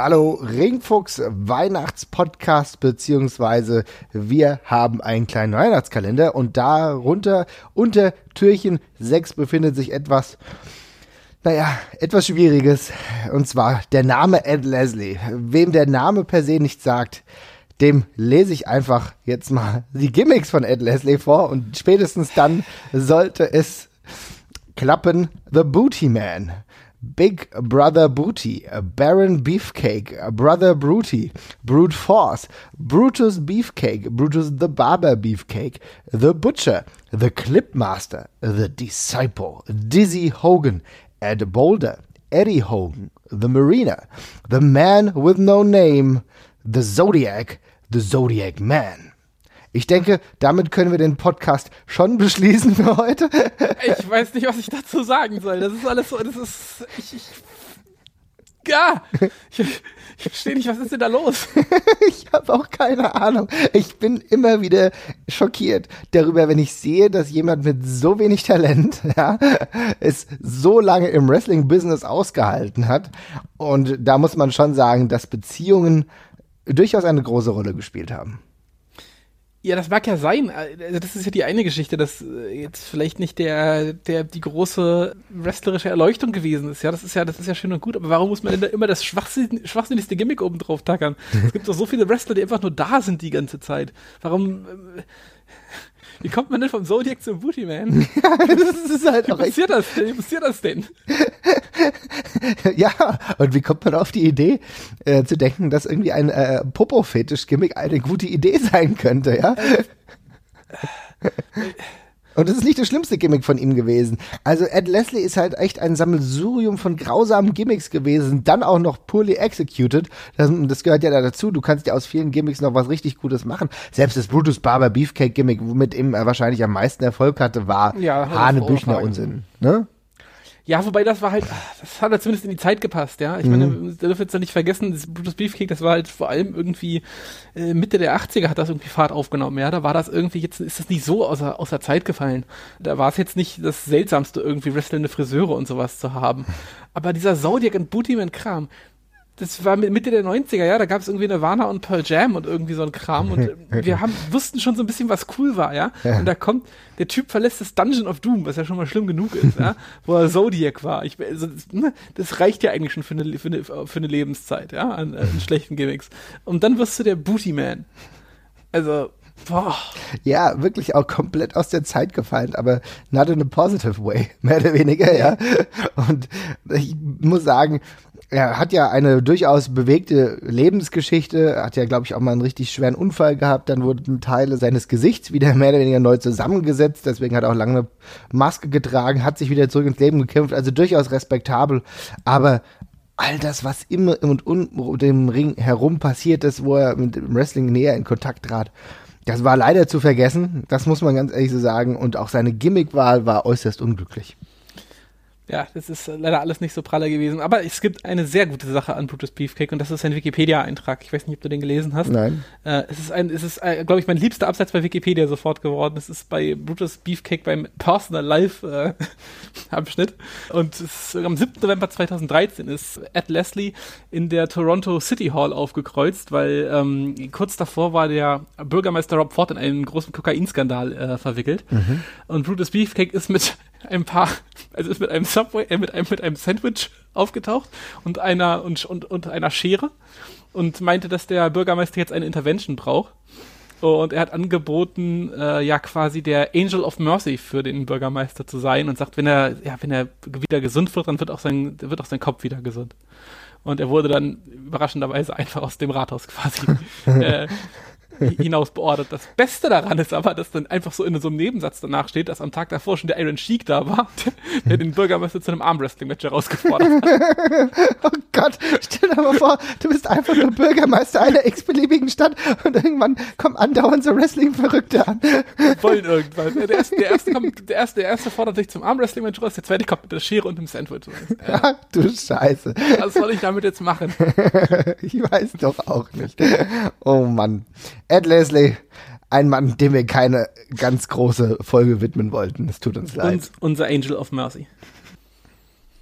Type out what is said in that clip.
Hallo Ringfuchs Weihnachtspodcast beziehungsweise wir haben einen kleinen Weihnachtskalender und darunter unter Türchen 6 befindet sich etwas, naja, etwas Schwieriges und zwar der Name Ed Leslie. Wem der Name per se nicht sagt, dem lese ich einfach jetzt mal die Gimmicks von Ed Leslie vor und spätestens dann sollte es klappen. The Booty Man. Big Brother Booty, Baron Beefcake, Brother Bruty, Brute Force, Brutus Beefcake, Brutus the Barber Beefcake, The Butcher, The Clipmaster, The Disciple, Dizzy Hogan, Ed Boulder, Eddie Hogan, The Marina, The Man with No Name, The Zodiac, The Zodiac Man. Ich denke, damit können wir den Podcast schon beschließen für heute. Ich weiß nicht, was ich dazu sagen soll. Das ist alles so, das ist, ich, ich ja, ich, ich verstehe nicht, was ist denn da los? ich habe auch keine Ahnung. Ich bin immer wieder schockiert darüber, wenn ich sehe, dass jemand mit so wenig Talent ja, es so lange im Wrestling-Business ausgehalten hat. Und da muss man schon sagen, dass Beziehungen durchaus eine große Rolle gespielt haben. Ja, das mag ja sein. Also das ist ja die eine Geschichte, dass äh, jetzt vielleicht nicht der, der die große wrestlerische Erleuchtung gewesen ist. Ja, das ist ja, das ist ja schön und gut. Aber warum muss man denn da immer das schwachsinn, schwachsinnigste Gimmick oben drauf tackern? Es gibt doch so viele Wrestler, die einfach nur da sind die ganze Zeit. Warum? Äh, wie kommt man denn vom Zodiac zum Booty Man? Ja, das ist halt wie auch passiert das denn? Wie passiert das denn? ja, und wie kommt man auf die Idee, äh, zu denken, dass irgendwie ein äh, Popo-Fetisch-Gimmick eine gute Idee sein könnte, ja? Und das ist nicht das schlimmste Gimmick von ihm gewesen. Also Ed Leslie ist halt echt ein Sammelsurium von grausamen Gimmicks gewesen, dann auch noch poorly executed. Das, das gehört ja da dazu. Du kannst ja aus vielen Gimmicks noch was richtig Gutes machen. Selbst das Brutus Barber Beefcake Gimmick, womit ihm wahrscheinlich am meisten Erfolg hatte, war ja, Hanebüchner Unsinn. Ne? Ja, wobei das war halt, das hat halt zumindest in die Zeit gepasst, ja. Ich mhm. meine, da dürfen jetzt ja nicht vergessen, das Brutus Beefcake, das war halt vor allem irgendwie äh, Mitte der 80er hat das irgendwie Fahrt aufgenommen, ja. Da war das irgendwie, jetzt ist das nicht so außer, außer Zeit gefallen. Da war es jetzt nicht das Seltsamste, irgendwie wrestlende Friseure und sowas zu haben. Aber dieser Zodiac und Bootyman-Kram, das war Mitte der 90er, ja, da gab es irgendwie Nirvana und Pearl Jam und irgendwie so ein Kram und wir haben, wussten schon so ein bisschen, was cool war, ja? ja. Und da kommt, der Typ verlässt das Dungeon of Doom, was ja schon mal schlimm genug ist, ja, wo er Zodiac war. Ich, also, ne, das reicht ja eigentlich schon für eine, für eine, für eine Lebenszeit, ja, an, an schlechten Gimmicks. Und dann wirst du der Booty Man. Also, Boah. Ja, wirklich auch komplett aus der Zeit gefallen, aber not in a positive way, mehr oder weniger, ja. Und ich muss sagen, er hat ja eine durchaus bewegte Lebensgeschichte, hat ja, glaube ich, auch mal einen richtig schweren Unfall gehabt, dann wurden Teile seines Gesichts wieder mehr oder weniger neu zusammengesetzt, deswegen hat er auch lange eine Maske getragen, hat sich wieder zurück ins Leben gekämpft, also durchaus respektabel, aber all das, was immer und um dem Ring herum passiert ist, wo er mit dem Wrestling näher in Kontakt trat, das war leider zu vergessen, das muss man ganz ehrlich so sagen, und auch seine Gimmickwahl war äußerst unglücklich. Ja, das ist leider alles nicht so praller gewesen. Aber es gibt eine sehr gute Sache an Brutus Beefcake und das ist ein Wikipedia-Eintrag. Ich weiß nicht, ob du den gelesen hast. Nein. Äh, es ist ein, es ist, äh, glaube ich, mein liebster Absatz bei Wikipedia sofort geworden. Es ist bei Brutus Beefcake beim Personal Life äh, Abschnitt. Und es ist, am 7. November 2013 ist Ed Leslie in der Toronto City Hall aufgekreuzt, weil ähm, kurz davor war der Bürgermeister Rob Ford in einen großen Kokainskandal äh, verwickelt. Mhm. Und Brutus Beefcake ist mit ein paar, also ist mit einem Subway, äh, mit einem, mit einem Sandwich aufgetaucht und einer, und, und, und einer Schere und meinte, dass der Bürgermeister jetzt eine Intervention braucht. Und er hat angeboten, äh, ja quasi der Angel of Mercy für den Bürgermeister zu sein und sagt, wenn er, ja, wenn er wieder gesund wird, dann wird auch sein, wird auch sein Kopf wieder gesund. Und er wurde dann überraschenderweise einfach aus dem Rathaus quasi äh, hinaus beordert. Das Beste daran ist aber, dass dann einfach so in so einem Nebensatz danach steht, dass am Tag davor schon der Iron Sheik da war, der den Bürgermeister zu einem Armwrestling-Match herausgefordert hat. oh Gott, stell dir mal vor, du bist einfach nur Bürgermeister einer x-beliebigen Stadt und irgendwann kommen andauernd so Wrestling-Verrückte an. Wollen irgendwann. Der erste, der erste, kommt, der erste, der erste fordert sich zum Armwrestling-Match raus, der zweite kommt mit der Schere und dem Sandwich. Ja. Ach du Scheiße. Was soll ich damit jetzt machen? ich weiß doch auch nicht. Oh Mann. Ed Leslie, ein Mann, dem wir keine ganz große Folge widmen wollten. Es tut uns leid. Und unser Angel of Mercy.